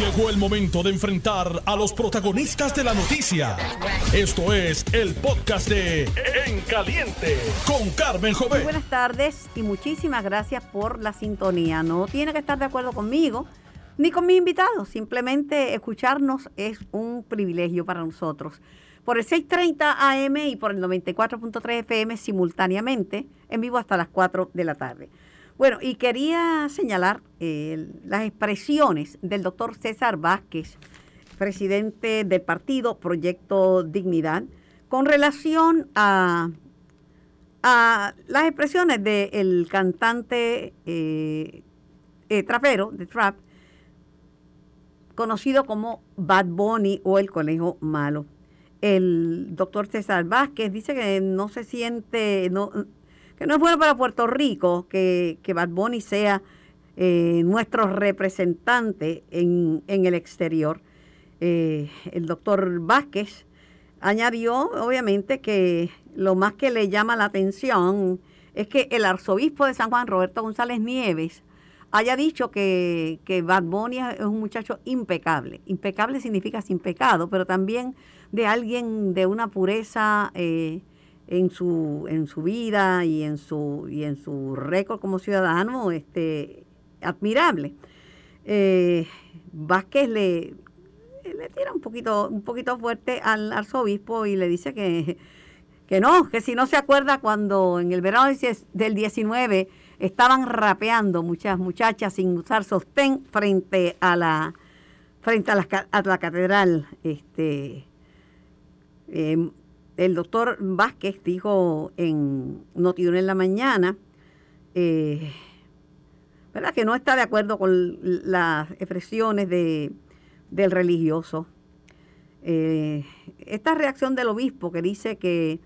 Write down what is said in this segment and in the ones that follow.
Llegó el momento de enfrentar a los protagonistas de la noticia. Esto es el podcast de En Caliente con Carmen Muy Jovet. buenas tardes y muchísimas gracias por la sintonía. No tiene que estar de acuerdo conmigo ni con mi invitado. Simplemente escucharnos es un privilegio para nosotros. Por el 6:30 AM y por el 94.3 FM simultáneamente, en vivo hasta las 4 de la tarde. Bueno, y quería señalar eh, las expresiones del doctor César Vázquez, presidente del partido Proyecto Dignidad, con relación a las expresiones del cantante eh, eh, trapero, de trap, conocido como Bad Bunny o el Conejo Malo. El doctor César Vázquez dice que no se siente, no, que no es bueno para Puerto Rico que, que Bad Bunny sea eh, nuestro representante en, en el exterior. Eh, el doctor Vázquez añadió, obviamente, que lo más que le llama la atención es que el arzobispo de San Juan, Roberto González Nieves, haya dicho que, que Bad Bunny es un muchacho impecable. Impecable significa sin pecado, pero también de alguien de una pureza eh, en, su, en su vida y en su, y en su récord como ciudadano este, admirable. Eh, Vázquez le, le tira un poquito, un poquito fuerte al arzobispo y le dice que, que no, que si no se acuerda cuando en el verano del 19 estaban rapeando muchas muchachas sin usar sostén frente a la frente a la, a la catedral. Este, eh, el doctor Vázquez dijo en Notiuno en la mañana, eh, ¿verdad? que no está de acuerdo con las expresiones de, del religioso. Eh, esta reacción del obispo que dice que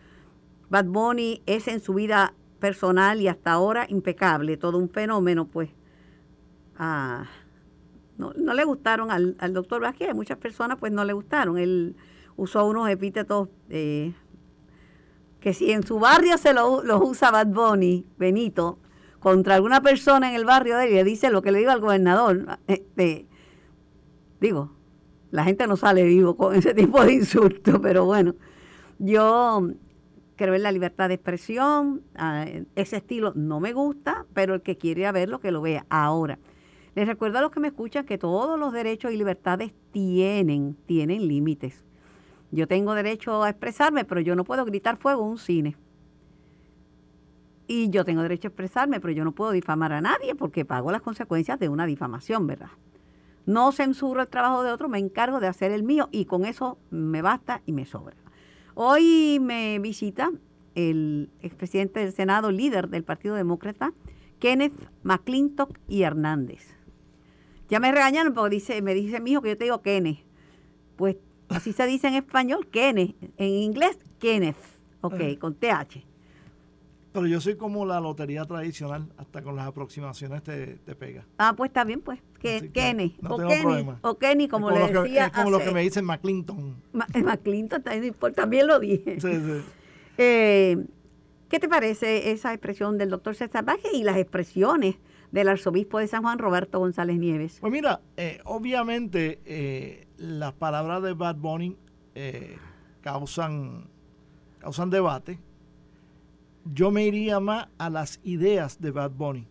Bad Bunny es en su vida personal y hasta ahora impecable, todo un fenómeno, pues ah, no, no, le gustaron al, al doctor Vázquez, muchas personas pues no le gustaron. Usó unos epítetos eh, que si en su barrio se los lo usa Bad Bunny, Benito, contra alguna persona en el barrio de él, le dice lo que le digo al gobernador, este, digo, la gente no sale vivo con ese tipo de insultos, pero bueno, yo creo en la libertad de expresión, ese estilo no me gusta, pero el que quiere verlo, que lo vea ahora. Les recuerdo a los que me escuchan que todos los derechos y libertades tienen, tienen límites. Yo tengo derecho a expresarme, pero yo no puedo gritar fuego en un cine. Y yo tengo derecho a expresarme, pero yo no puedo difamar a nadie porque pago las consecuencias de una difamación, ¿verdad? No censuro el trabajo de otro, me encargo de hacer el mío y con eso me basta y me sobra. Hoy me visita el expresidente del Senado, líder del Partido Demócrata, Kenneth McClintock y Hernández. Ya me regañaron porque dice, me dice mi hijo que yo te digo Kenneth. Pues así se dice en español, Kenneth. En inglés, Kenneth. Ok, Eh. con TH. Pero yo soy como la lotería tradicional, hasta con las aproximaciones te, te pega. Ah, pues está bien, pues. Que, Kenny. no o tengo Kenny. problema. O Kenny, como, le que, decía. es como lo que me dicen McClinton. Ma- McClinton también, importa, también lo dije. Sí, sí. Eh, ¿Qué te parece esa expresión del doctor César Vázquez y las expresiones del arzobispo de San Juan, Roberto González Nieves? Pues mira, eh, obviamente eh, las palabras de Bad Bunny eh, causan, causan debate. Yo me iría más a las ideas de Bad Bunny.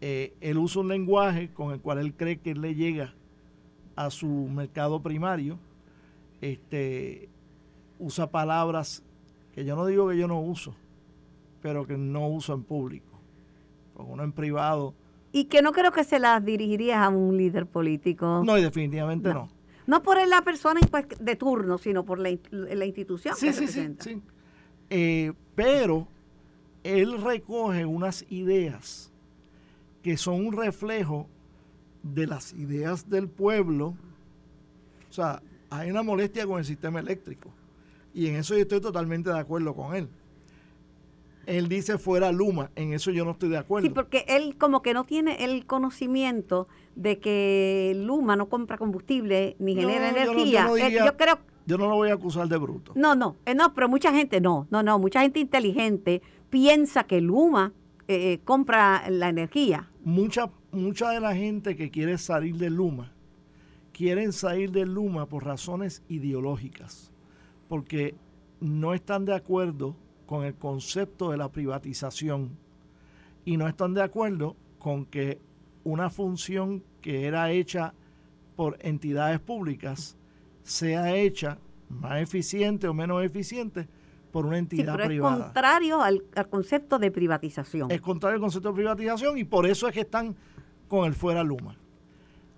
Eh, él usa un lenguaje con el cual él cree que le llega a su mercado primario. Este, usa palabras que yo no digo que yo no uso, pero que no uso en público. Porque uno en privado, Y que no creo que se las dirigirías a un líder político. no, y definitivamente No. no. No por la persona de turno, sino por la, in- la institución Sí, que sí, sí, representa. sí. Eh, pero él recoge unas ideas que son un reflejo de las ideas del pueblo. O sea, hay una molestia con el sistema eléctrico. Y en eso yo estoy totalmente de acuerdo con él. Él dice fuera Luma, en eso yo no estoy de acuerdo. Sí, porque él como que no tiene el conocimiento de que Luma no compra combustible ni No, genera yo no- yo no energía. Él- diría- yo creo, Yo no lo voy a acusar de bruto. no, no, eh, no, pero mucha gente no, no, no, mucha gente inteligente piensa que Luma eh, compra la energía. Mucha, mucha de la gente que quiere salir de Luma quieren salir de Luma por razones ideológicas, porque no están de acuerdo con el concepto de la privatización y no están de acuerdo con que una función que era hecha por entidades públicas sea hecha más eficiente o menos eficiente por una entidad pero privada. Es contrario al, concepto de privatización. Es contrario al concepto de privatización y por eso es que están con el fuera Luma.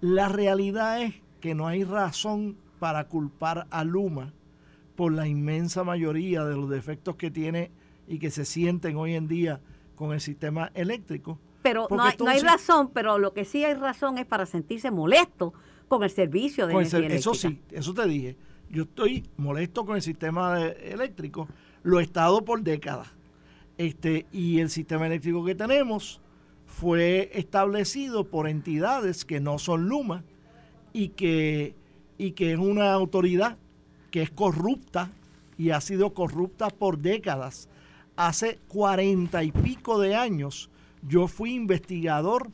La realidad es que no hay razón para culpar a Luma por la inmensa mayoría de los defectos que tiene y que se sienten hoy en día con el sistema eléctrico. Pero no hay, no hay razón, pero lo que sí hay razón es para sentirse molesto con el servicio de energía. Eso sí, eso te dije. Yo estoy molesto con el sistema eléctrico, lo he estado por décadas. Este, y el sistema eléctrico que tenemos fue establecido por entidades que no son Luma y que, y que es una autoridad que es corrupta y ha sido corrupta por décadas. Hace cuarenta y pico de años yo fui investigador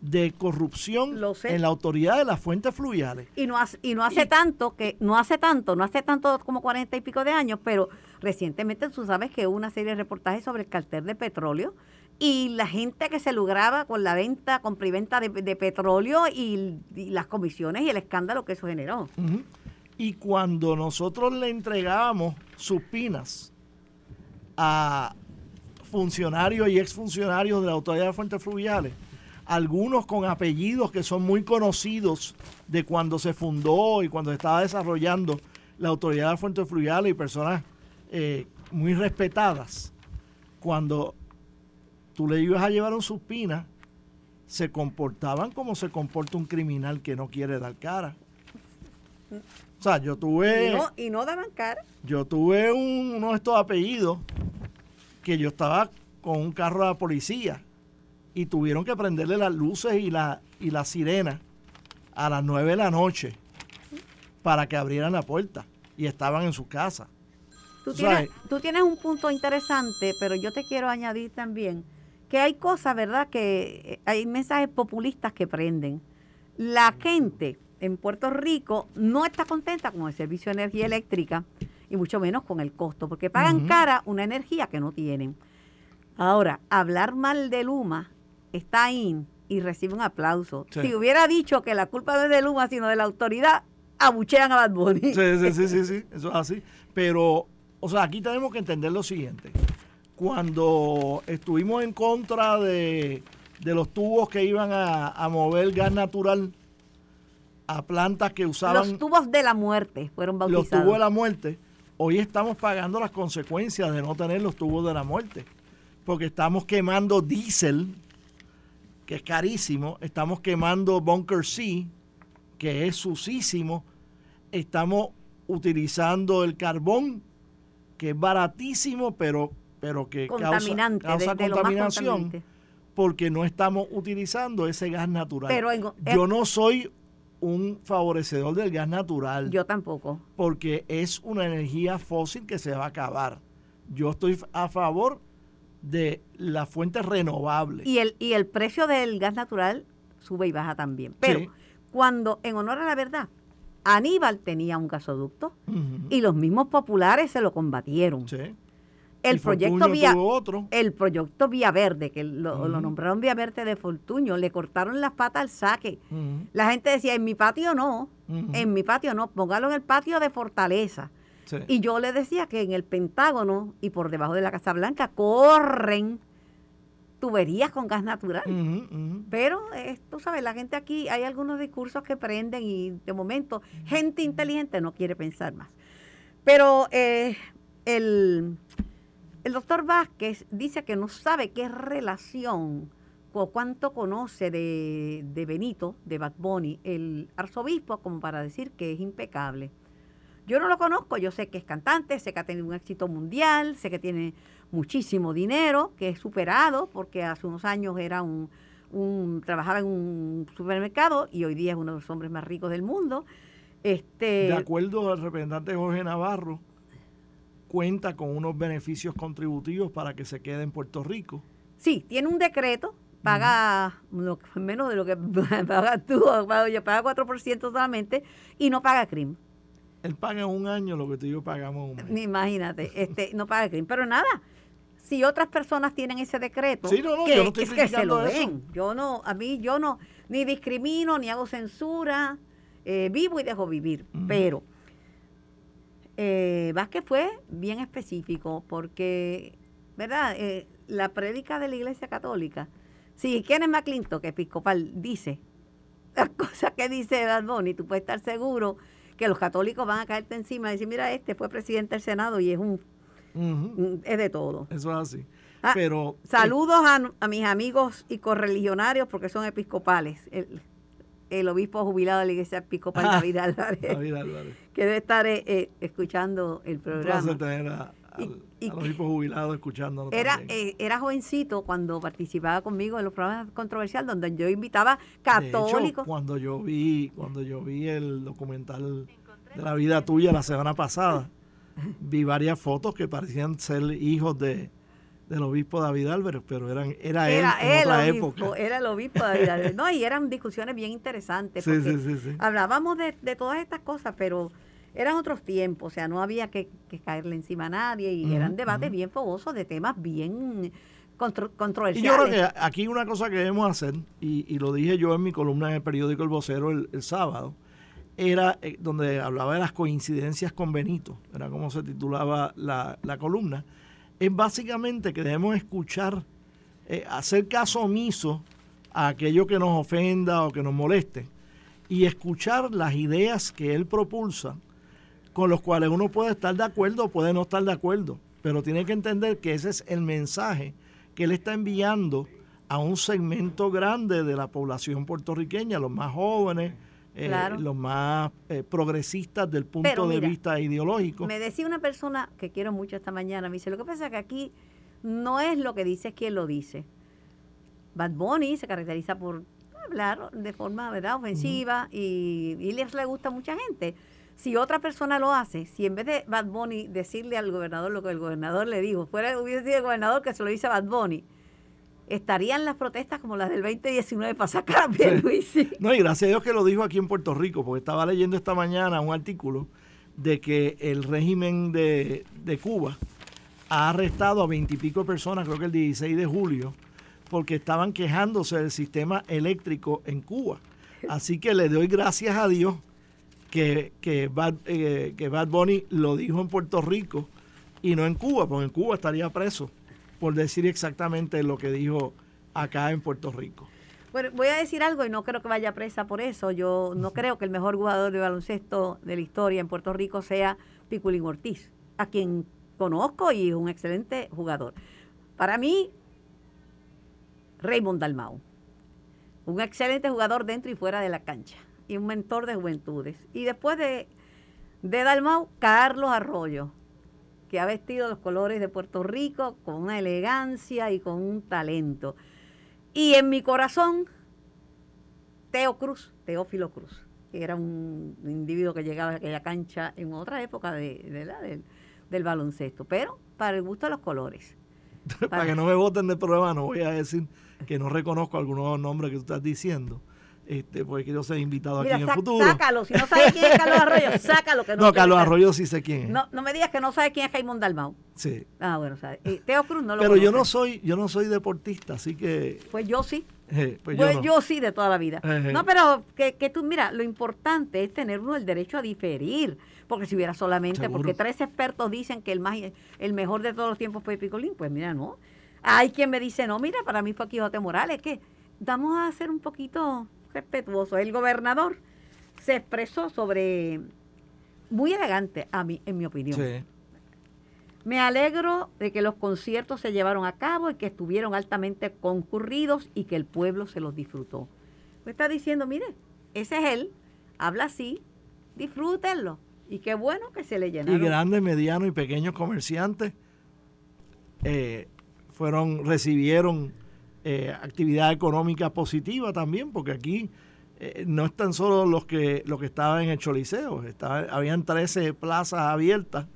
de corrupción en la autoridad de las fuentes fluviales. Y no hace, y no hace tanto que, no hace tanto, no hace tanto como cuarenta y pico de años, pero recientemente tú sabes que hubo una serie de reportajes sobre el cartel de petróleo y la gente que se lograba con la venta, compra y venta de, petróleo y, las comisiones y el escándalo que eso generó. Y cuando nosotros le entregábamos supinas a funcionarios y exfuncionarios de la Autoridad de Fuentes Fluviales, algunos con apellidos que son muy conocidos de cuando se fundó y cuando se estaba desarrollando la Autoridad de Fuentes Fluviales y personas eh, muy respetadas, cuando tú le ibas a llevar un supina, se comportaban como se comporta un criminal que no quiere dar cara. O sea, yo tuve... Y no, daban cara. Yo tuve uno de estos apellidos que yo estaba con un carro de la policía y tuvieron que prenderle las luces y la, y la sirena a las nueve de la noche para que abrieran la puerta y estaban en su casa. Tú tienes, tú tienes un punto interesante, pero yo te quiero añadir también que hay cosas, ¿verdad? Que eh, hay mensajes populistas que prenden. La gente en Puerto Rico no está contenta con el servicio de energía eléctrica y mucho menos con el costo, porque pagan cara una energía que no tienen. Ahora, hablar mal de Luma está ahí y recibe un aplauso. Si hubiera dicho que la culpa no es de Luma, sino de la autoridad, abuchean a Bad Bunny. Sí, sí, sí, sí, sí, eso es así. Pero, o sea, aquí tenemos que entender lo siguiente cuando estuvimos en contra de, los tubos que iban a, mover gas natural a plantas que usaban... Los tubos de la muerte fueron bautizados. Los tubos de la muerte. Hoy estamos pagando las consecuencias de no tener los tubos de la muerte. Porque estamos quemando diésel, que es carísimo. Estamos quemando Bunker C, que es sucísimo. Estamos utilizando el carbón, que es baratísimo, pero pero que causa, causa contaminación porque no estamos utilizando ese gas natural. yo no soy un favorecedor del gas natural. Yo tampoco. Porque es una energía fósil que se va a acabar. Yo estoy a favor de las fuentes renovables. Y el, y el precio del gas natural sube y baja también. Pero cuando, en honor a la verdad, Aníbal tenía un gasoducto y los mismos populares se lo combatieron. Sí el proyecto Vía el proyecto Vía Verde, que lo, nombraron Vía Verde de Fortuño, le cortaron las patas al saque. La gente decía, en mi patio no, en mi patio no, póngalo en el patio de Fortaleza. Y yo le decía que en el Pentágono y por debajo de la Casa Blanca corren tuberías con gas natural. Pero, eh, tú sabes, la gente aquí, hay algunos discursos que prenden y de momento gente inteligente no quiere pensar más. Pero eh, el el doctor Vázquez dice que no sabe qué relación o cuánto conoce de, Benito, de Bad Bunny, el arzobispo, como para decir que es impecable. Yo no lo conozco, yo sé que es cantante, sé que ha tenido un éxito mundial, sé que tiene muchísimo dinero, que es superado, porque hace unos años era un, un trabajaba en un supermercado y hoy día es uno de los hombres más ricos del mundo. Este, de acuerdo al representante Jorge Navarro, cuenta con unos beneficios contributivos para que se quede en Puerto Rico. Sí, tiene un decreto paga menos de lo que pagas tú, paga, paga 4% solamente y no paga crimen. Él paga un año lo que tú y yo pagamos un mes. Imagínate, este, no paga crimen. Pero nada, si otras personas tienen ese decreto, que, es que se lo den. Yo no, a mí yo no, ni discrimino, ni hago censura, eh, vivo y dejo vivir. Pero eh, Vázquez fue bien específico porque, ¿verdad? Eh, la prédica de la Iglesia Católica, si Kenneth McClintock, episcopal, dice las cosas que dice Bad Bunny, tú puedes estar seguro que los católicos van a caerte encima y decir, mira, este fue presidente del Senado y es un... es de todo. Eso es así. Ah, Pero, saludos a, mis amigos y correligionarios porque son episcopales. El, obispo jubilado de la iglesia episcopal David Álvarez. David Álvarez. Que debe estar eh, eh, escuchando el programa. Un y, a los hijos jubilados escuchando. Era, eh, era jovencito cuando participaba conmigo en los programas controversiales donde yo invitaba católicos. cuando yo vi, cuando yo vi el documental de la vida tuya la semana pasada, vi varias fotos que parecían ser hijos de del obispo David Álvarez, pero eran, era, él en otra época. Era el obispo David Álvarez. No, y eran discusiones bien interesantes. Sí, sí, sí, hablábamos de, de todas estas cosas, pero eran otros tiempos, o sea, no había que, caerle encima a nadie y eran debates bien fogosos de temas bien controversiales. Y yo creo que aquí una cosa que debemos hacer, y, lo dije yo en mi columna en el periódico El Vocero el, sábado, era eh, donde hablaba de las coincidencias con Benito, era como se titulaba la, columna, es básicamente que debemos escuchar, eh, hacer caso omiso a aquello que nos ofenda o que nos moleste y escuchar las ideas que él propulsa con los cuales uno puede estar de acuerdo o puede no estar de acuerdo, pero tiene que entender que ese es el mensaje que él está enviando a un segmento grande de la población puertorriqueña, los más jóvenes, eh, los más eh, progresistas del punto de vista ideológico. Me decía una persona que quiero mucho esta mañana, me dice, lo que pasa es que aquí no es lo que dice quien lo dice. Bad Bunny se caracteriza por hablar de forma ¿verdad? ofensiva y, y les le gusta a mucha gente si otra persona lo hace, si en vez de Bad Bunny decirle al gobernador lo que el gobernador le dijo, fuera hubiese sido el gobernador que se lo dice a Bad Bunny, estarían las protestas como las del 2019 para sacar a Pierluisi. No, y gracias a Dios que lo dijo aquí en Puerto Rico, porque estaba leyendo esta mañana un artículo de que el régimen de, de Cuba ha arrestado a veintipico personas, creo que el 16 de julio, porque estaban quejándose del sistema eléctrico en Cuba. Así que le doy gracias a Dios que, que, Bad, eh, que Bad Bunny lo dijo en Puerto Rico y no en Cuba, porque en Cuba estaría preso por decir exactamente lo que dijo acá en Puerto Rico. Bueno, voy a decir algo y no creo que vaya presa por eso. Yo no creo que el mejor jugador de baloncesto de la historia en Puerto Rico sea Piculín Ortiz, a quien conozco y es un excelente jugador. Para mí, Raymond Dalmau, un excelente jugador dentro y fuera de la cancha y un mentor de juventudes. Y después de, de Dalmau, Carlos Arroyo, que ha vestido los colores de Puerto Rico con una elegancia y con un talento. Y en mi corazón, Teo Cruz, Teófilo Cruz, que era un individuo que llegaba a aquella cancha en otra época de, la, del, del baloncesto, pero para el gusto de los colores. para, que no me voten del programa, no voy a decir que no reconozco algunos nombres que tú estás diciendo este, porque quiero ser invitado aquí en el futuro. Sácalo, si no sabes quién es Carlos Arroyo, sácalo. Que no, no Carlos Arroyo sí sé quién es. No, no me digas que no sabes quién es Jaimón Dalmau. Sí. Ah, bueno, sabes. Teo Cruz no lo Pero yo no soy, yo no soy deportista, así que. Pues yo sí. Eh, pues, pues yo, sí de toda la vida. Eh, eh. no, pero que, que, tú, mira, lo importante es tener uno el derecho a diferir. Porque si hubiera solamente, porque tres expertos dicen que el más el mejor de todos los tiempos fue Picolín, pues mira, no. Hay quien me dice, no, mira, para mí fue Quijote Morales, que vamos a hacer un poquito respetuoso. El gobernador se expresó sobre, muy elegante a mí, en mi opinión. Me alegro de que los conciertos se llevaron a cabo y que estuvieron altamente concurridos y que el pueblo se los disfrutó. Me está diciendo, mire, ese es él, habla así, disfrútenlo. Y qué bueno que se le llenaron. Y grandes, medianos y pequeños comerciantes eh, fueron, recibieron eh, actividad económica positiva también, porque aquí eh, no están solo los que, los que estaban en el Choliseo, estaba, habían 13 plazas abiertas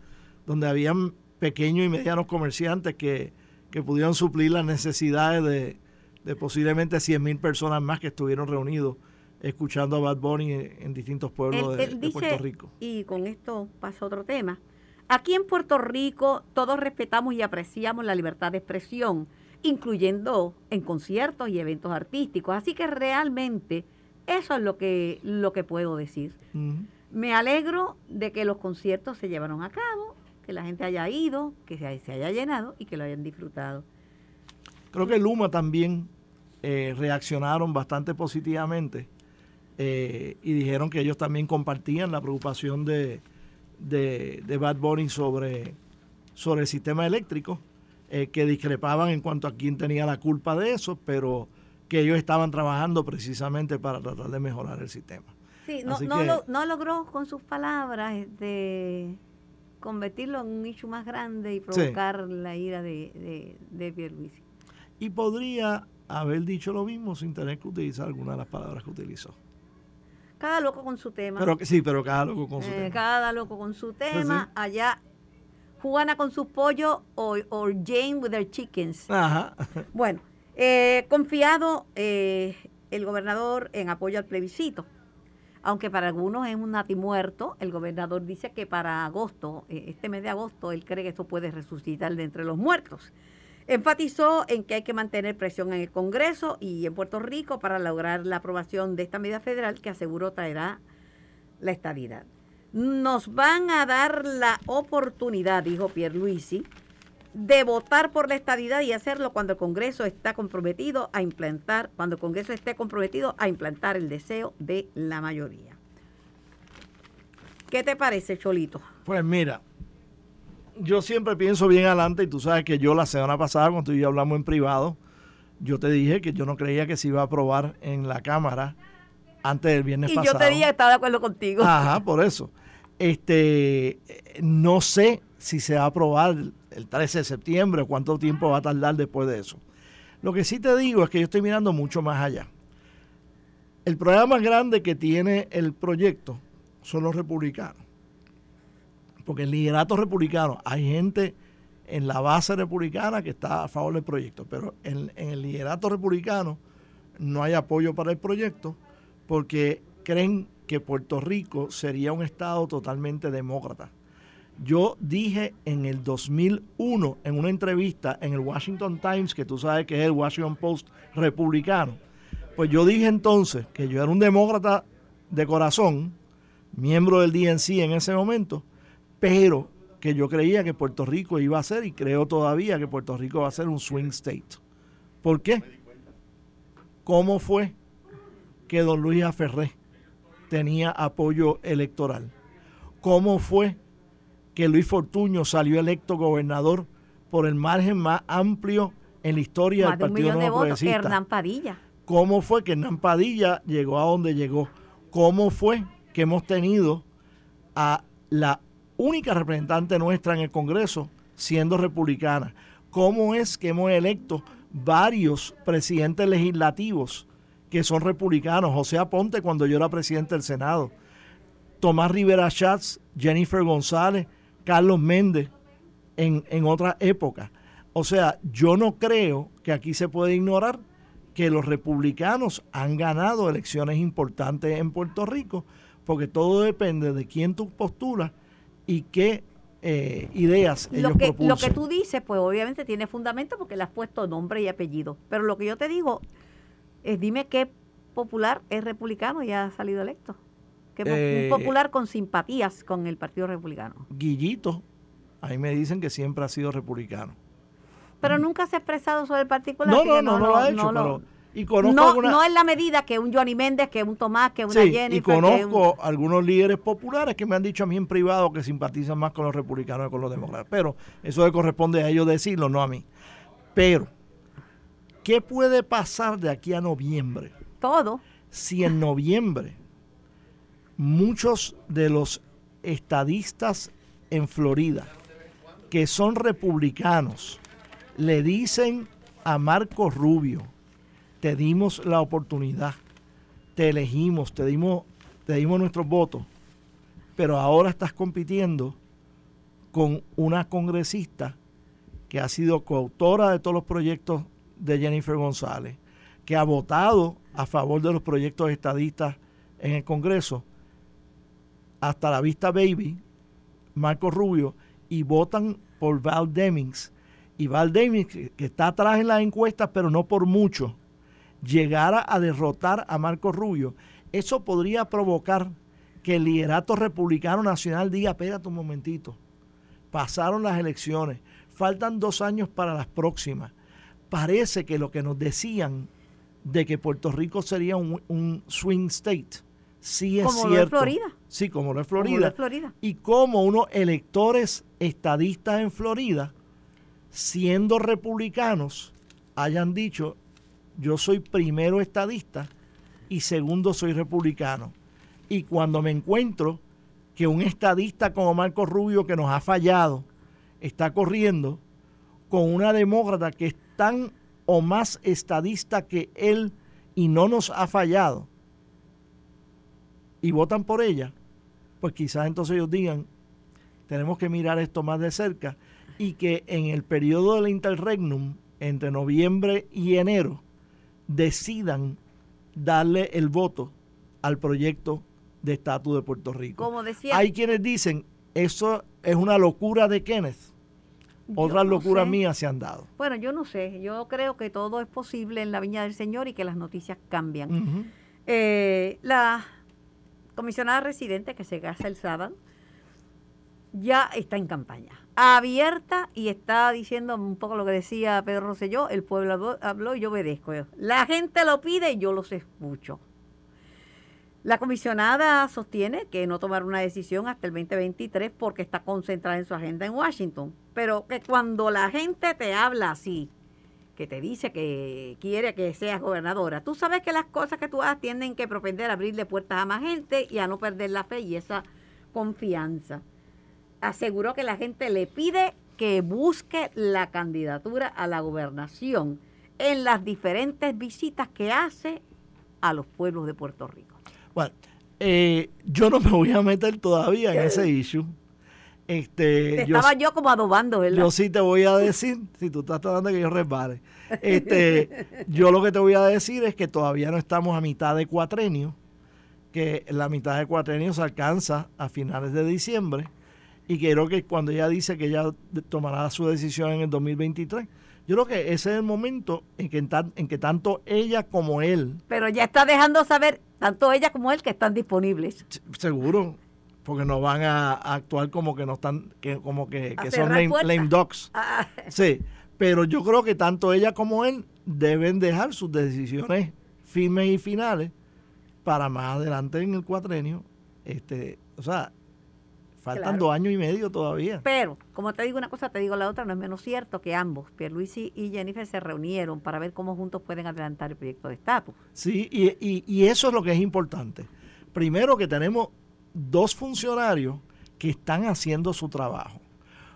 donde habían pequeños y medianos comerciantes que, que pudieron suplir las necesidades de, de posiblemente 100 mil personas más que estuvieron reunidos escuchando a Bad Bunny en, distintos pueblos de, Puerto Rico. Y con esto pasa otro tema. Aquí en Puerto Rico todos respetamos y apreciamos la libertad de expresión, incluyendo en conciertos y eventos artísticos. Así que realmente eso es lo que, lo que puedo decir. Me alegro de que los conciertos se llevaron a cabo, que la gente haya ido, que se, haya llenado y que lo hayan disfrutado. Creo que Luma también eh, reaccionaron bastante positivamente eh, y dijeron que ellos también compartían la preocupación de, de, Bad Bunny sobre, sobre el sistema eléctrico, eh, que discrepaban en cuanto a quién tenía la culpa de eso, pero que ellos estaban trabajando precisamente para tratar de mejorar el sistema. Sí, no, no, logró con sus palabras este, convertirlo en un hecho más grande y provocar la ira de, de, de Y podría haber dicho lo mismo sin tener que utilizar alguna de las palabras que utilizó. Cada loco con su tema. Pero, sí, pero cada loco con su eh, tema. Cada loco con su tema. Allá, Juana con sus pollos o, Jane with their chickens. Ajá. Bueno, eh, confiado eh, el gobernador en apoyo al plebiscito. Aunque para algunos es un natimuerto, el gobernador dice que para agosto, este mes de agosto, él cree que esto puede resucitar de entre los muertos. Enfatizó en que hay que mantener presión en el Congreso y en Puerto Rico para lograr la aprobación de esta medida federal que aseguró traerá la estabilidad. Nos van a dar la oportunidad, dijo Pierluisi, de votar por la estabilidad y hacerlo cuando el Congreso está comprometido a implantar, cuando el Congreso esté comprometido a implantar el deseo de la mayoría. ¿Qué te parece, Cholito? Pues mira, yo siempre pienso bien adelante y tú sabes que yo la semana pasada cuando tú y yo hablamos en privado, yo te dije que yo no creía que se iba a aprobar en la Cámara antes del viernes pasado. Y yo te dije que estaba de acuerdo contigo. Ajá, por eso. Este, no sé si se va a aprobar el 13 de septiembre cuánto tiempo va a tardar después de eso. Lo que sí te digo es que yo estoy mirando mucho más allá. El problema más grande que tiene el proyecto son los republicanos porque el liderato republicano, hay gente en la base republicana que está a favor del proyecto, pero en, el liderato republicano no hay apoyo para el proyecto porque creen que Puerto Rico sería un estado totalmente demócrata. Yo dije en el 2001, en una entrevista en el Washington Times, que tú sabes que es el Washington Post republicano, pues yo dije entonces que yo era un demócrata de corazón, miembro del DNC en ese momento, pero que yo creía que Puerto Rico iba a ser, y creo todavía que Puerto Rico va a ser un swing state. ¿Por qué? ¿Cómo fue que don Luis Aferré tenía apoyo electoral? ¿Cómo fue que Luis Fortuño salió electo gobernador por el margen más amplio en la historia del Partido Nuevo Progresista? Hernán Padilla. ¿Cómo fue que Hernán Padilla llegó a donde llegó? ¿Cómo fue que hemos tenido a la única representante nuestra en el Congreso siendo republicana. ¿Cómo es que hemos electo varios presidentes legislativos que son republicanos? José Aponte cuando yo era presidente del Senado. Tomás Rivera Schatz, Jennifer González, Carlos Méndez en, en otra época. O sea, yo no creo que aquí se puede ignorar que los republicanos han ganado elecciones importantes en Puerto Rico, porque todo depende de quién tú postulas y qué eh, ideas lo que, Lo que tú dices, pues obviamente tiene fundamento porque le has puesto nombre y apellido. Pero lo que yo te digo es dime qué popular es republicano y ha salido electo. Eh, un popular con simpatías con el Partido Republicano. Guillito, ahí me dicen que siempre ha sido republicano. Pero nunca se ha expresado sobre el particular. No, no, no, no, lo ha hecho, pero no, no en la medida que un Johnny Méndez, que un Tomás, que una Jennifer. Y conozco algunos líderes populares que me han dicho a mí en privado que simpatizan más con los republicanos que con los demócratas. Pero eso le corresponde a ellos decirlo, no a mí. Pero, ¿qué puede pasar de aquí a noviembre? Todo. Si en noviembre muchos de los estadistas en Florida, que son republicanos, le dicen a Marco Rubio, te dimos la oportunidad, te elegimos, te dimos, te dimos nuestros votos, pero ahora estás compitiendo con una congresista que ha sido coautora de todos los proyectos de Jennifer González, que ha votado a favor de los proyectos estadistas en el Congreso, hasta la vista baby, Marco Rubio, y votan por Val Demings. Y Val Demings, que, está atrás en las encuestas, pero no por mucho, llegara a derrotar a Marco Rubio, eso podría provocar que el liderato republicano nacional diga, espérate un momentito, pasaron las elecciones, faltan dos años para las próximas. Parece que lo que nos decían de que Puerto Rico sería un, swing state, sí es como cierto. Lo es Florida. Sí, como lo es Como Florida. lo es Florida. Y como unos electores estadistas en Florida, siendo republicanos, hayan dicho, yo soy primero estadista y segundo soy republicano. Y cuando me encuentro que un estadista como Marco Rubio, que nos ha fallado, está corriendo con una demócrata que es tan o más estadista que él y no nos ha fallado, y votan por ella, pues quizás entonces ellos digan, tenemos que mirar esto más de cerca y que en el periodo del interregnum, entre noviembre y enero, decidan darle el voto al proyecto de estatus de Puerto Rico. Como decía, Hay quienes dicen, eso es una locura de Kenneth. Otras no locuras sé. mías se han dado. Bueno, yo no sé. Yo creo que todo es posible en la viña del Señor y que las noticias cambian. Eh, la comisionada residente que se casa el sábado ya está en campaña, abierta y está diciendo un poco lo que decía Pedro Rosselló, el pueblo habló, habló y yo obedezco. La gente lo pide y yo los escucho. La comisionada sostiene que no tomará una decisión hasta el 2023 porque está concentrada en su agenda en Washington, pero que cuando la gente te habla así, que te dice que quiere que seas gobernadora, tú sabes que las cosas que tú hagas tienen que propender a abrirle puertas a más gente y a no perder la fe y esa confianza. Aseguró que la gente le pide que busque la candidatura a la gobernación en las diferentes visitas que hace a los pueblos de Puerto Rico. Bueno, eh, yo no me voy a meter todavía en ese issue. Este, Te yo, estaba yo como adobando, ¿verdad? yo sí te voy a decir, si tú estás tratando de que yo resbale, este, yo lo que te voy a decir es que todavía no estamos a mitad de cuatrenio, que la mitad de cuatrenio se alcanza a finales de diciembre y creo que cuando ella dice que ella tomará su decisión en el 2023, yo creo que ese es el momento en que, tan- en que tanto ella como él Pero ya está dejando saber, tanto ella como él, que están disponibles. Se- Seguro, porque no van a, a actuar como que no están, que como que, que son lame, lame ducks. Ah, Sí, pero yo creo que tanto ella como él deben dejar sus decisiones firmes y finales para más adelante en el cuatrenio. Este, o sea, faltan Claro. dos años y medio todavía. Pero, como te digo una cosa, te digo la otra, no es menos cierto que ambos, Pierluisi y Jennifer, se reunieron para ver cómo juntos pueden adelantar el proyecto de estatus. Sí, y, y- y eso es lo que es importante. Primero que tenemos dos funcionarios que están haciendo su trabajo.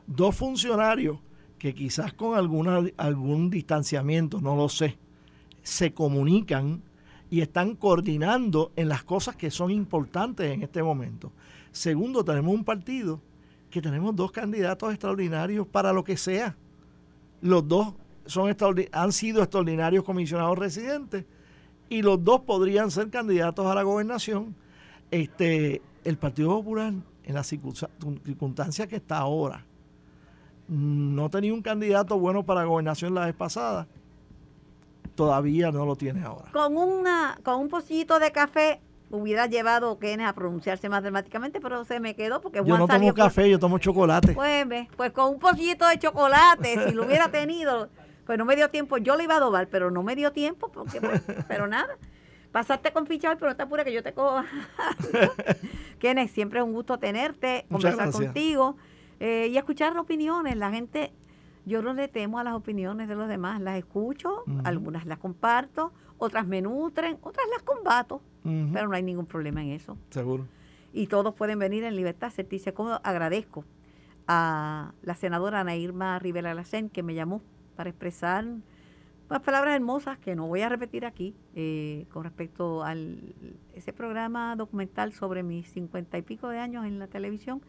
Dos funcionarios que quizás con alguna, algún distanciamiento, no lo sé, se comunican y están coordinando en las cosas que son importantes en este momento. Segundo, tenemos un partido que tenemos dos candidatos extraordinarios para lo que sea. Los dos son han sido extraordinarios comisionados residentes y los dos podrían ser candidatos a la gobernación. Este, el Partido Popular, en las circunstancias que está ahora, no tenía un candidato bueno para gobernación la vez pasada, todavía no lo tiene ahora. Con, una, con un pocillito de café hubiera llevado a Kenneth a pronunciarse más dramáticamente, pero se me quedó porque Yo Juan no salió tomo por- café, yo tomo chocolate. Pues, pues con un pocillito de chocolate, si lo hubiera tenido, pues no me dio tiempo. Yo le iba a adobar, pero no me dio tiempo, porque, pues, pero nada. Pasaste con ficha hoy, pero no te apures que yo te cojo. Kenneth, siempre es un gusto tenerte, Muchas conversar gracias. contigo eh, y escuchar las opiniones. La gente, yo no le temo a las opiniones de los demás, las escucho, algunas las comparto, otras me nutren, otras las combato, pero no hay ningún problema en eso Seguro. y todos pueden venir en libertad, sentirse cómodos. Agradezco a la senadora Ana Irma Rivera Lacén que me llamó para expresar unas palabras hermosas que no voy a repetir aquí eh, con respecto a ese programa documental sobre mis cincuenta y pico de años en la televisión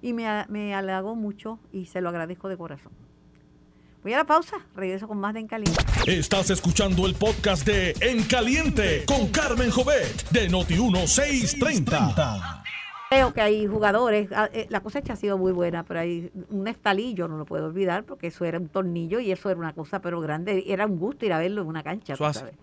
y me, me halagó mucho y se lo agradezco de corazón. Voy a la pausa, regreso con más de En Caliente. Estás escuchando el podcast de En Caliente con Carmen Jovet de Noti1630. Creo que hay jugadores, ah, eh, la cosecha ha sido muy buena, pero hay un estalillo, no lo puedo olvidar, porque eso era un tornillo y eso era una cosa pero grande, era un gusto ir a verlo en una cancha. sabes.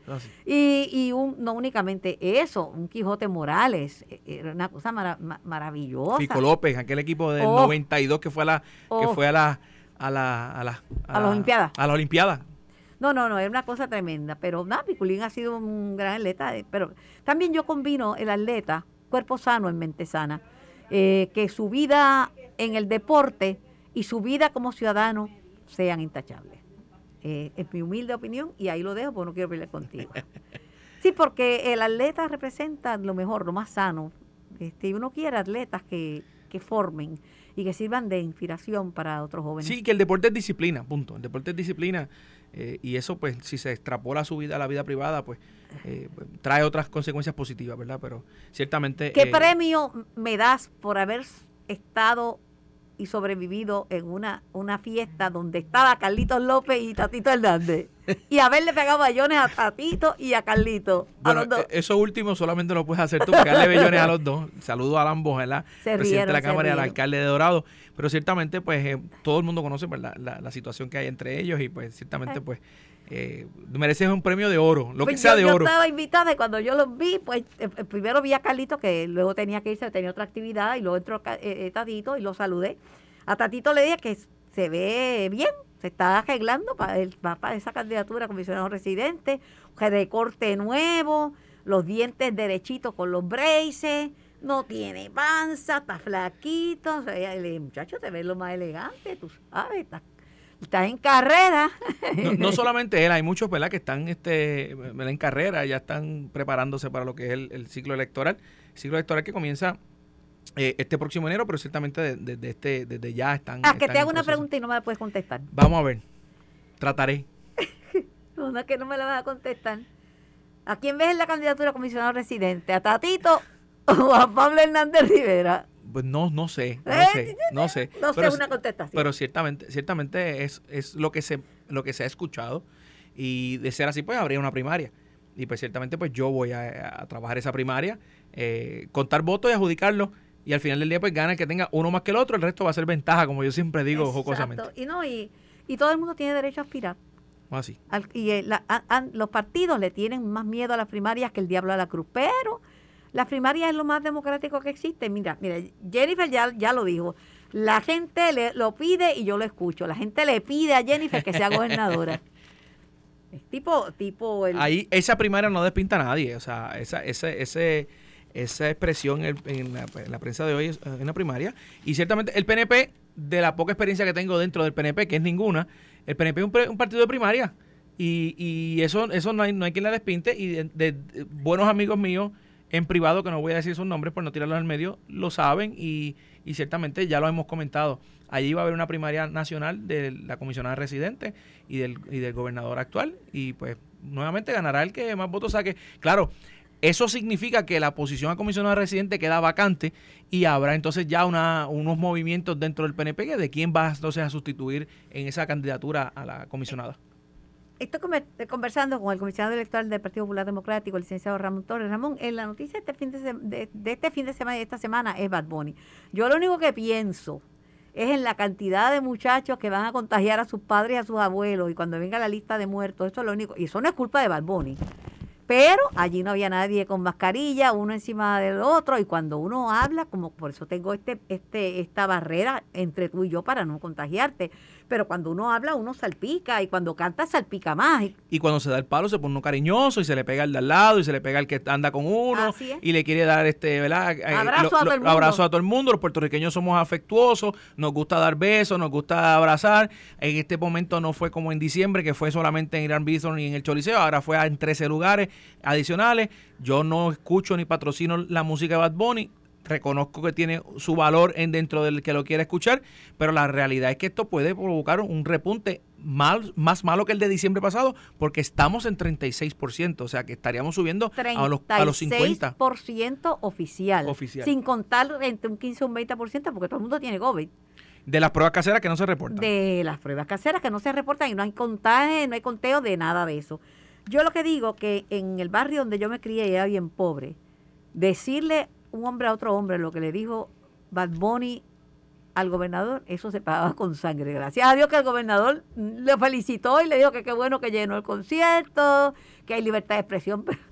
Y, y un, no únicamente eso, un Quijote Morales, eh, era una cosa mara- ma- maravillosa. Fico López, aquel equipo del Oh. 92 que fue a la, que Oh. fue a la, a la, a la, A la Olimpiada. A la Olimpiada. No, no, no, era una cosa tremenda. Pero nada, Piculín ha sido un gran atleta. eh, Pero también yo combino el atleta, cuerpo sano en mente sana, eh, que su vida en el deporte y su vida como ciudadano sean intachables. Eh, es mi humilde opinión y ahí lo dejo porque no quiero pelear contigo. Sí, porque el atleta representa lo mejor, lo más sano. Este, y uno quiere atletas que, que formen y que sirvan de inspiración para otros jóvenes. Sí, que el deporte es disciplina, punto. El deporte es disciplina eh, y eso, pues, si se extrapola a su vida, a la vida privada, pues, eh, trae otras consecuencias positivas, ¿verdad? Pero ciertamente... ¿Qué eh, premio me das por haber estado y sobrevivido en una, una fiesta donde estaba Carlitos López y Tatito Hernández? Y haberle pegado bayones a Tatito y a Carlito. a Bueno, los dos. eh, eso último solamente lo puedes hacer tú, pegarle bellones a los dos. Saludo a ambos, ¿verdad? Se Presidente rieron, de la Cámara y al alcalde de Dorado. Pero ciertamente, pues, eh, todo el mundo conoce pues, la, la- la situación que hay entre ellos y, pues, ciertamente, Eh. pues, eh, mereces un premio de oro, lo que Pues sea yo, de yo oro. estaba invitada y cuando yo los vi, pues eh, eh, primero vi a Carlito que luego tenía que irse, tenía otra actividad y luego entró eh, eh, Tatito y lo saludé. A Tatito le dije que se ve bien, se está arreglando para, el, para esa candidatura a comisionado residente, recorte nuevo, los dientes derechitos con los braces, no tiene panza, está flaquito. O sea, le dije, muchacho, te ves lo más elegante, tú sabes, estás, estás en carrera. No, no solamente él, hay muchos, ¿verdad?, que están este, en carrera, ya están preparándose para lo que es el, el ciclo electoral. El ciclo electoral que comienza eh, este próximo enero, pero ciertamente desde de, este, desde ya están. Ah, que te hago una pregunta y no me la puedes contestar. Vamos a ver. Trataré. Es que no me la vas a contestar. ¿A quién ves en la candidatura a comisionado residente? ¿A Tatito o a Pablo Hernández Rivera? Pues no, no sé, no Eh, sé, no sé. No sé Pero- una contestación. Pero ciertamente, ciertamente es, es lo que se, lo que se ha escuchado. Y de ser así, pues habría una primaria. Y pues ciertamente, pues yo voy a, a trabajar esa primaria, eh, contar votos y adjudicarlos. Y al final del día, pues gana el que tenga uno más que el otro, el resto va a ser ventaja, como yo siempre digo Exacto. jocosamente. Y no, y, y todo el mundo tiene derecho a aspirar. Así. Al- y eh, la- a- a- los partidos le tienen más miedo a las primarias que el diablo a la cruz. Pero las primarias es lo más democrático que existe. Mira, mira, Jennifer ya, ya lo dijo. La gente le, lo pide y yo lo escucho. La gente le pide a Jennifer que sea gobernadora. Es tipo, tipo el, Ahí esa primaria no despinta a nadie. O sea, esa, ese, ese, esa expresión en, en la, en la prensa de hoy es en la primaria. Y ciertamente el PNP, de la poca experiencia que tengo dentro del PNP, que es ninguna, el PNP es un, un partido de primaria. Y, y eso, eso no hay, no hay quien la despinte. Y de, de- de buenos amigos míos en privado, que no voy a decir sus nombres por no tirarlos al medio, lo saben y, y ciertamente ya lo hemos comentado. Allí va a haber una primaria nacional de la comisionada residente y del, y del gobernador actual. Y pues nuevamente ganará el que más votos saque. Claro, eso significa que la posición a comisionado residente queda vacante y habrá entonces ya una, unos movimientos dentro del PNP de quién va entonces a sustituir en esa candidatura a la comisionada. Estoy eh, conversando con el comisionado electoral del Partido Popular Democrático, el licenciado Ramón Torres. Ramón, en la noticia de este fin de, de, de este fin de semana y de esta semana es Bad Bunny. Yo lo único que pienso es en la cantidad de muchachos que van a contagiar a sus padres y a sus abuelos y cuando venga la lista de muertos, eso es lo único. Y eso no es culpa de Bad Bunny. Pero allí no había nadie con mascarilla, uno encima del otro, y cuando uno habla, como por eso tengo este, este, esta barrera entre tú y yo para no contagiarte. Pero cuando uno habla, uno salpica, y cuando canta, salpica más. Y cuando se da el palo se pone uno cariñoso y se le pega al de al lado y se le pega al que anda con uno y le quiere dar este, ¿verdad? Eh, Abrazo a todo el mundo. abrazo a todo el mundo. Los puertorriqueños somos afectuosos, nos gusta dar besos, nos gusta abrazar. En este momento no fue como en diciembre, que fue solamente en Irán Bison y en el Choliseo, ahora fue en 13 lugares adicionales. Yo no escucho ni patrocino la música de Bad Bunny. Reconozco que tiene su valor en dentro del que lo quiera escuchar, pero la realidad es que esto puede provocar un repunte mal, más malo que el de diciembre pasado, porque estamos en 36%, o sea que estaríamos subiendo a los, a los 50%. 36% oficial, Oficial. Sin contar entre un 15 y un 20%, porque todo el mundo tiene COVID. De las pruebas caseras que no se reportan. De las pruebas caseras que no se reportan y no hay contaje, no hay conteo de nada de eso. Yo lo que digo que en el barrio donde yo me crié era bien pobre. Decirle un hombre a otro hombre lo que le dijo Bad Bunny al gobernador, eso se pagaba con sangre. Gracias a Dios que el gobernador le felicitó y le dijo que qué bueno que llenó el concierto, que hay libertad de expresión.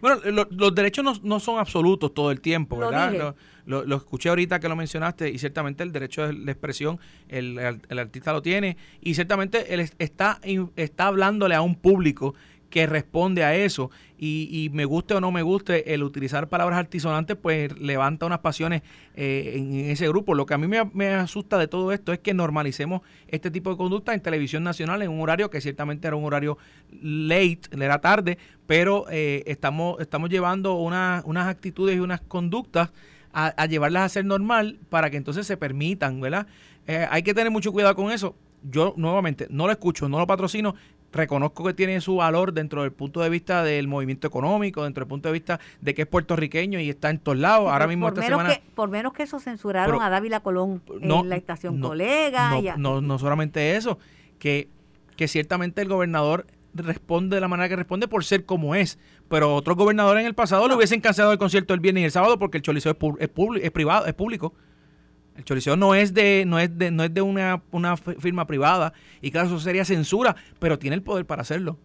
Bueno, los derechos no, son absolutos todo el tiempo, ¿verdad? Lo, lo, escuché ahorita que lo mencionaste y ciertamente el derecho de expresión el, el, artista lo tiene y ciertamente él está, está hablándole a un público que responde a eso. Y, y, me guste o no me guste, el utilizar palabras altisonantes, pues levanta unas pasiones eh, en, ese grupo. Lo que a mí me, asusta de todo esto es que normalicemos este tipo de conducta en televisión nacional en un horario que ciertamente era un horario late, era tarde, pero eh, estamos, estamos llevando unas actitudes y unas conductas a, llevarlas a ser normal para que entonces se permitan, ¿verdad? Eh, hay que tener mucho cuidado con eso yo nuevamente no lo escucho, no lo patrocino, reconozco que tiene su valor dentro del punto de vista del movimiento económico, dentro del punto de vista de que es puertorriqueño y está en todos lados. Ahora mismo por esta semana... Que, por menos que eso censuraron a Dávila Colón en la estación colega. No, no, solamente eso, que, que ciertamente el gobernador responde de la manera que responde por ser como es. Pero otros gobernadores en el pasado le hubiesen cancelado el concierto el viernes y el sábado porque el choliseo es, es privado, es público. El choriceo no es de, no es de, no es de una, una firma privada. Y claro, eso sería censura, pero tiene el poder para hacerlo.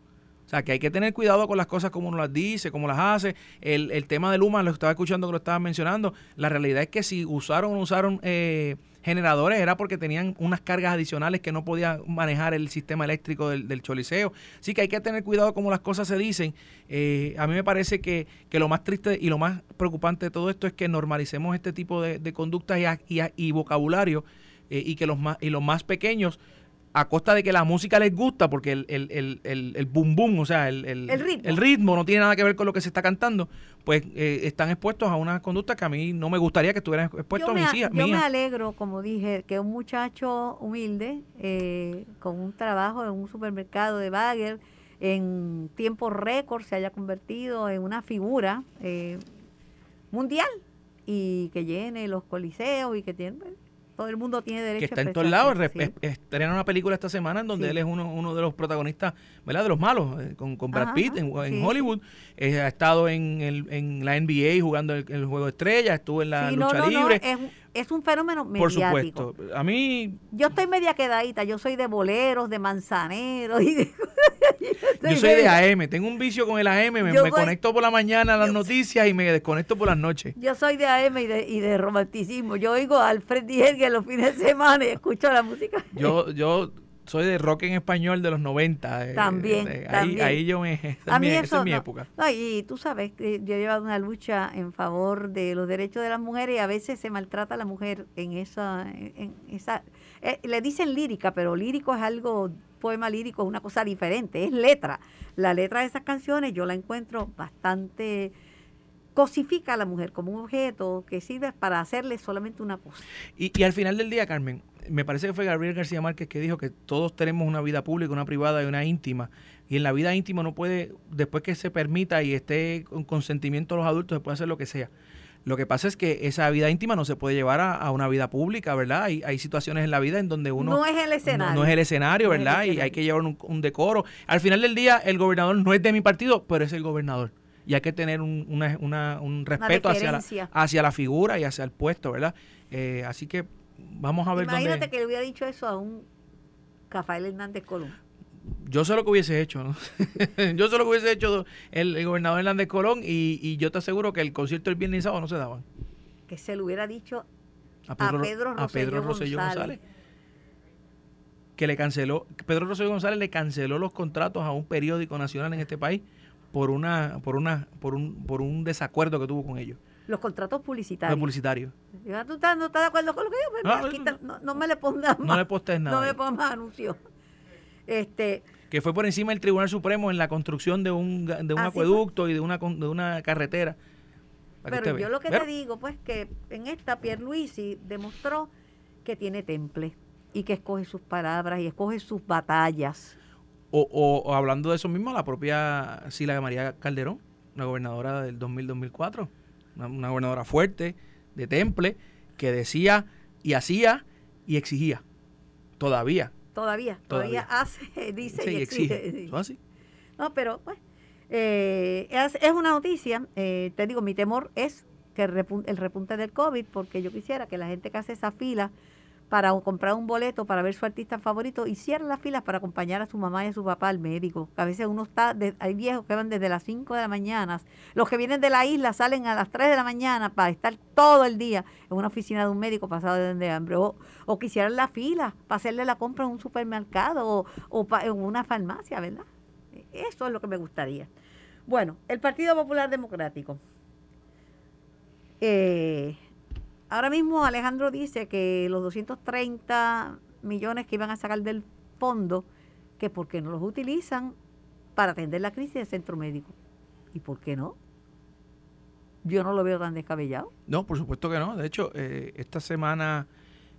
O sea, que hay que tener cuidado con las cosas como uno las dice, como las hace. El, el tema de Luma, lo estaba escuchando que lo estaba mencionando. La realidad es que si usaron o no usaron eh, generadores era porque tenían unas cargas adicionales que no podían manejar el sistema eléctrico del, del choliseo. Así que hay que tener cuidado como las cosas se dicen. Eh, a mí me parece que, que, lo más triste y lo más preocupante de todo esto es que normalicemos este tipo de, conductas y, y, vocabulario eh, y que los más, y los más pequeños a costa de que la música les gusta, porque el, el, el, el, boom boom, o sea, el, el, ritmo. no tiene nada que ver con lo que se está cantando, pues eh, están expuestos a una conducta que a mí no me gustaría que estuvieran expuestos a mis hijas. Yo me alegro, como dije, que un muchacho humilde, eh, con un trabajo en un supermercado de Bagger, en tiempo récord se haya convertido en una figura eh, mundial y que llene los coliseos y que tiene todo el mundo tiene derecho que está en todos lados. Estrena una película esta semana en donde él es uno, uno de los protagonistas, ¿verdad? De los malos, eh, con, con Brad Pitt en, Hollywood. Eh, ha estado en, el, en la NBA jugando el, el juego de estrellas, estuvo en la lucha libre es un fenómeno mediático. Por supuesto. A mí... Yo estoy media quedadita. Yo soy de boleros, de manzaneros. Y de... yo soy de AM. Tengo un vicio con el AM. Me, conecto por la mañana a las noticias y me desconecto por las noches. Yo soy de AM y de, y de romanticismo. Yo oigo a Alfred Diergue los fines de semana y escucho la música. Yo, yo soy de rock en español de los 90. Eh, también, ahí, ahí, yo me... Esa, es, mi, época. y tú sabes que yo he llevado una lucha en favor de los derechos de las mujeres y a veces se maltrata a la mujer en esa... En esa eh, le dicen lírica, pero lírico es algo, poema lírico es una cosa diferente, es letra. La letra de esas canciones yo la encuentro bastante cosifica a la mujer como un objeto que sirve para hacerle solamente una cosa. Y, y al final del día, Carmen, me parece que fue Gabriel García Márquez que dijo que todos tenemos una vida pública, una privada y una íntima. Y en la vida íntima no puede, después que se permita y esté con consentimiento de los adultos, se puede hacer lo que sea. Lo que pasa es que esa vida íntima no se puede llevar a, una vida pública, ¿verdad? Hay, hay, situaciones en la vida en donde uno... No es el escenario. No, es el escenario, ¿verdad? Y hay que llevar un, decoro. Al final del día, el gobernador no es de mi partido, pero es el gobernador. Y hay que tener un, una, un respeto hacia la, hacia la figura y hacia el puesto, ¿verdad? Eh, así que Vamos a ver Imagínate que le hubiera dicho eso a un Rafael Hernández Colón. Yo sé lo que hubiese hecho, ¿no? yo sé lo que hubiese hecho el, gobernador Hernández Colón y, yo te aseguro que el concierto del viernes y sábado no se daban. Que se lo hubiera dicho a Pedro, Rosselló, González. Que le canceló, Pedro Rosselló González le canceló los contratos a un periódico nacional en este país por una, por una, por un, por un desacuerdo que tuvo con ellos los contratos publicitarios. publicitarios. ¿Tú estás, no estás de acuerdo con lo que yo? Pues, no, me le pongas más. No le postes nada. No me pongas más anuncios. Este, que fue por encima del Tribunal Supremo en la construcción de un, de un acueducto y de una, de una carretera. Pero yo lo que te digo, pues, que en esta Pierluisi demostró que tiene temple y que escoge sus palabras y escoge sus batallas. O, o, hablando de eso mismo, la propia Sila María Calderón, la gobernadora del 2000-2004 una, gobernadora fuerte, de temple, que decía y hacía y exigía. Todavía. Todavía, todavía, hace, dice Sí, y exige. exige. Son así. No, pero pues, eh, es, es una noticia. eh, te digo, mi temor es que el, repun- el repunte del COVID, porque yo quisiera que la gente que hace esa fila para comprar un boleto para ver su artista favorito, hiciera las filas para acompañar a su mamá y a su papá al médico. A veces uno está, hay viejos que van desde las 5 de la mañana. Los que vienen de la isla salen a las 3 de la mañana para estar todo el día en una oficina de un médico pasado de, hambre. O, o que hicieran la fila para hacerle la compra en un supermercado o, en una farmacia, ¿verdad? Eso es lo que me gustaría. Bueno, el Partido Popular Democrático. Eh, ahora mismo Alejandro dice que los 230 millones que iban a sacar del fondo, que por qué no los utilizan para atender la crisis del centro médico. ¿Y por qué no? Yo no lo veo tan descabellado. No, por supuesto que no. De hecho, eh, esta semana,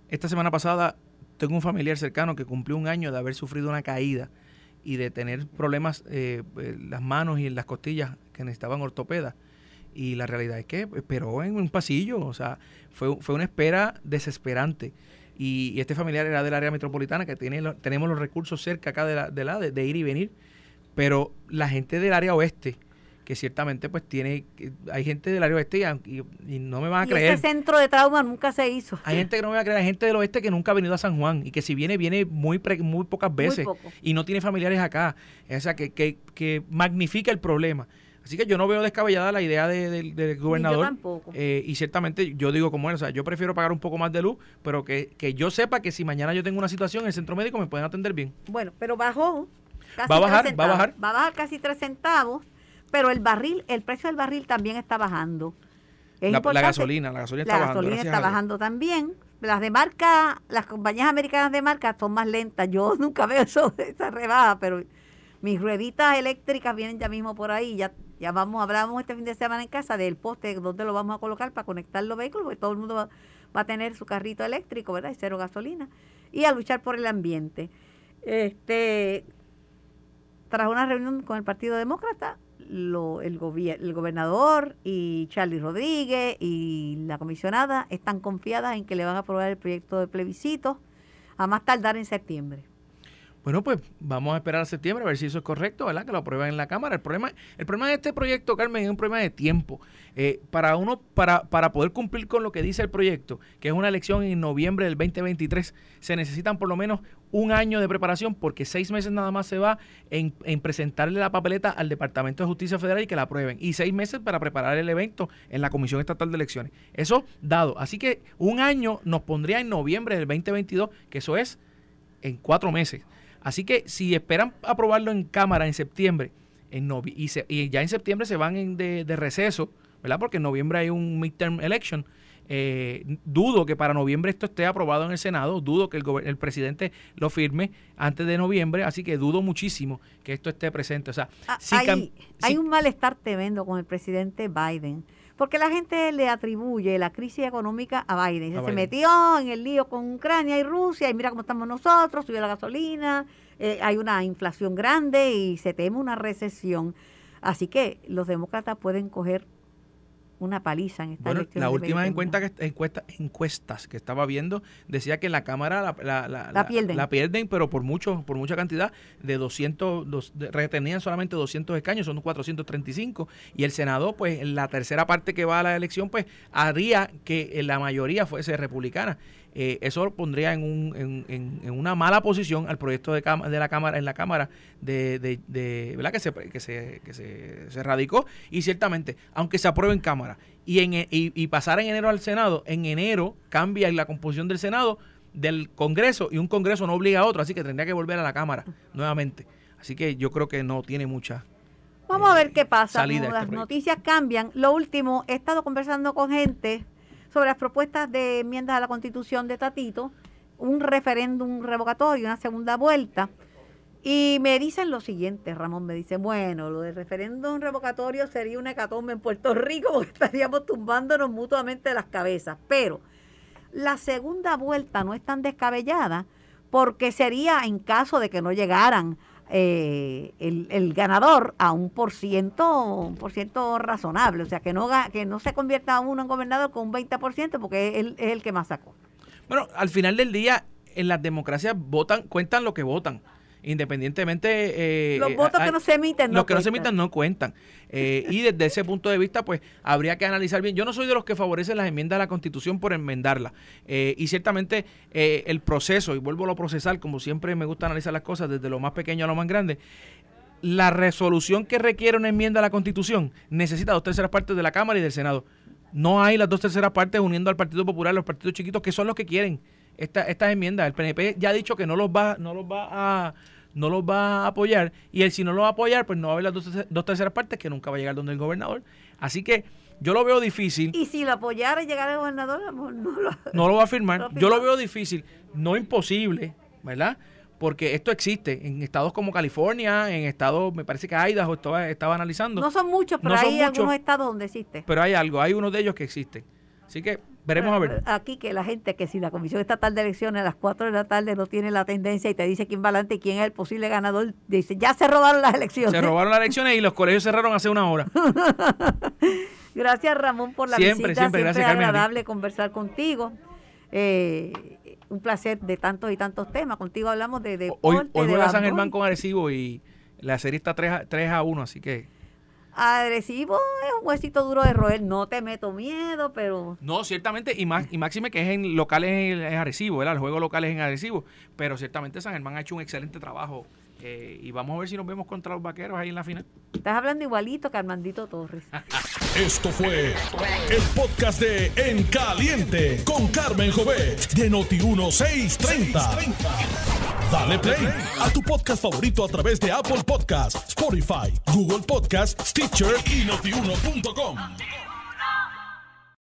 esta semana pasada, tengo un familiar cercano que cumplió un año de haber sufrido una caída y de tener problemas eh, en las manos y en las costillas que necesitaban ortopeda. Y la realidad es que esperó en un pasillo, o sea, fue, fue una espera desesperante. Y, y este familiar era del área metropolitana, que tiene lo- tenemos los recursos cerca acá de, la, de, la, de, de ir y venir. Pero la gente del área oeste, que ciertamente pues tiene, hay gente del área oeste y, y- no me van a y creer. ese centro de trauma nunca se hizo. Hay gente que no me va a creer, hay gente del oeste que nunca ha venido a San Juan y que si viene, viene muy pre- muy pocas veces poco. y no tiene familiares acá. O sea, que, que, que magnifica el problema. Así que yo no veo descabellada la idea de- del- del gobernador. tampoco. Eh, y ciertamente yo digo como él, o sea, yo prefiero pagar un poco más de luz, pero que, que yo sepa que si mañana yo tengo una situación en el centro médico me pueden atender bien. Bueno, pero bajó. casi Va a bajar, tres va a bajar. Va a bajar casi 3 centavos, pero el barril, el precio del barril también está bajando. Es La, la gasolina, la gasolina La está bajando. gasolina gracias está bajando también. Las de marca, las compañías americanas de marca son más lentas. Yo nunca veo eso, esa rebaja, pero mis rueditas eléctricas vienen ya mismo por ahí. Ya, ya vamos, hablamos este fin de semana en casa del poste donde lo vamos a colocar para conectar los vehículos, porque todo el mundo va, va a tener su carrito eléctrico, ¿verdad? Y cero gasolina. Y a luchar por el ambiente. Este, tras una reunión con el Partido Demócrata, lo- el, gobier- el gobernador y Charlie Rodríguez y la comisionada están confiadas en que le van a aprobar el proyecto de plebiscito a más tardar en septiembre. Bueno, pues vamos a esperar a septiembre a ver si eso es correcto, ¿verdad? Que lo aprueben en la Cámara. El problema, el problema de este proyecto, Carmen, es un problema de tiempo. Eh, para uno, para, para poder cumplir con lo que dice el proyecto, que es una elección en noviembre del 2023, se necesitan por lo menos un año de preparación, porque seis meses nada más se va en, en presentarle la papeleta al Departamento de Justicia Federal y que la aprueben. Y seis meses para preparar el evento en la Comisión Estatal de Elecciones. Eso dado. Así que un año nos pondría en noviembre del 2022, que eso es en cuatro meses. Así que si esperan aprobarlo en Cámara en septiembre, en novi- y, se- y ya en septiembre se van en de, de receso, ¿verdad? Porque en noviembre hay un midterm election. eh, dudo que para noviembre esto esté aprobado en el Senado, dudo que el, el presidente lo firme antes de noviembre, así que dudo muchísimo que esto esté presente. O sea, Ah, si hay, hay un malestar tremendo con el presidente Biden, porque la gente le atribuye la crisis económica a Biden. A Se Biden. metió en el lío con Ucrania y Rusia, y mira cómo estamos nosotros, subió la gasolina, eh, hay una inflación grande y se teme una recesión. Así que los demócratas pueden coger una paliza en esta Bueno, elección la última 2021. encuesta que, encuesta, encuestas que estaba viendo decía que en la Cámara la, la, la- La pierden. la pierden, pero por mucho por mucha cantidad, de 200, dos- de- retenían solamente 200 escaños, son 435, y el Senado, pues en la tercera parte que va a la elección, pues haría que la mayoría fuese republicana. Eh, eso pondría en, un, en, en- en una mala posición al proyecto de, de la Cámara, en la Cámara de, de, de- ¿verdad? Que, se, que, se, que se, se radicó. Y ciertamente, aunque se apruebe en Cámara y, en, e- y, y pasara en enero al Senado, en enero cambia la composición del Senado del Congreso y un Congreso no obliga a otro, así que tendría que volver a la Cámara nuevamente. Así que yo creo que no tiene mucha. Vamos a ver eh, qué pasa. este las noticias cambian. Lo último, he estado conversando con gente sobre las propuestas de enmiendas a la constitución de Tatito, un referéndum revocatorio, una segunda vuelta. Y me dicen lo siguiente, Ramón, me dice, bueno, lo del referéndum revocatorio sería una hecatombe en Puerto Rico porque estaríamos tumbándonos mutuamente las cabezas. Pero la segunda vuelta no es tan descabellada porque sería en caso de que no llegaran eh, el, el ganador a un por ciento, un por ciento razonable, o sea, que no, que no se convierta uno en gobernador con un 20% porque él es el que más sacó. Bueno, al final del día, en las democracias votan, cuentan lo que votan. Independientemente... Eh, los votos que no se emiten no Los que no se emiten no cuentan. Eh, y desde ese punto de vista, pues habría que analizar bien. Yo no soy de los que favorecen las enmiendas a la Constitución por enmendarla. Eh, y ciertamente el proceso, y vuelvo a lo procesal, como siempre me gusta analizar las cosas desde lo más pequeño a lo más grande, la resolución que requiere una enmienda a la Constitución necesita dos terceras partes de la Cámara y del Senado. No hay las dos terceras partes uniendo al Partido Popular, los partidos chiquitos, que son los que quieren esta, estas enmiendas. El PNP ya ha dicho que no los va, no los va a no los va a apoyar y él si no los va a apoyar pues no va a haber las dos, terceras partes que nunca va a llegar donde el gobernador así que yo lo veo difícil y si lo apoyara y llegara el gobernador no lo, no lo va a firmar yo lo veo difícil no imposible verdad porque esto existe en estados como California, en estados, me parece que Idaho estaba, estaba analizando. No son muchos, pero hay algunos estados donde existe. Pero hay algo, hay uno de ellos que existe. Así que veremos a ver. Aquí que la gente, que si la Comisión Estatal de Elecciones a las 4 de la tarde no tiene la tendencia y te dice quién va adelante y quién es el posible ganador, dice, ya se robaron las elecciones. Se robaron las elecciones y los colegios cerraron hace una hora. gracias Ramón por la siempre, visita. Siempre, siempre es agradable conversar contigo. Eh, un placer de tantos y tantos temas. Contigo hablamos de deporte. Hoy, hoy juega San Germán con Arecibo y la serie está 3 a, 3 a 1, así que... Arecibo es un huesito duro de roer, no te meto miedo, pero... No, ciertamente, y, más, y máxime que es en locales en Arecibo, ¿verdad? El juego local es en Arecibo, pero ciertamente San Germán ha hecho un excelente trabajo eh, y vamos a ver si nos vemos contra los vaqueros ahí en la final. Estás hablando igualito que Armandito Torres. Esto fue el podcast de En Caliente con Carmen Jovet de Noti1630. Dale play a tu podcast favorito a través de Apple Podcasts, Spotify, Google Podcasts, Stitcher y notiuno.com.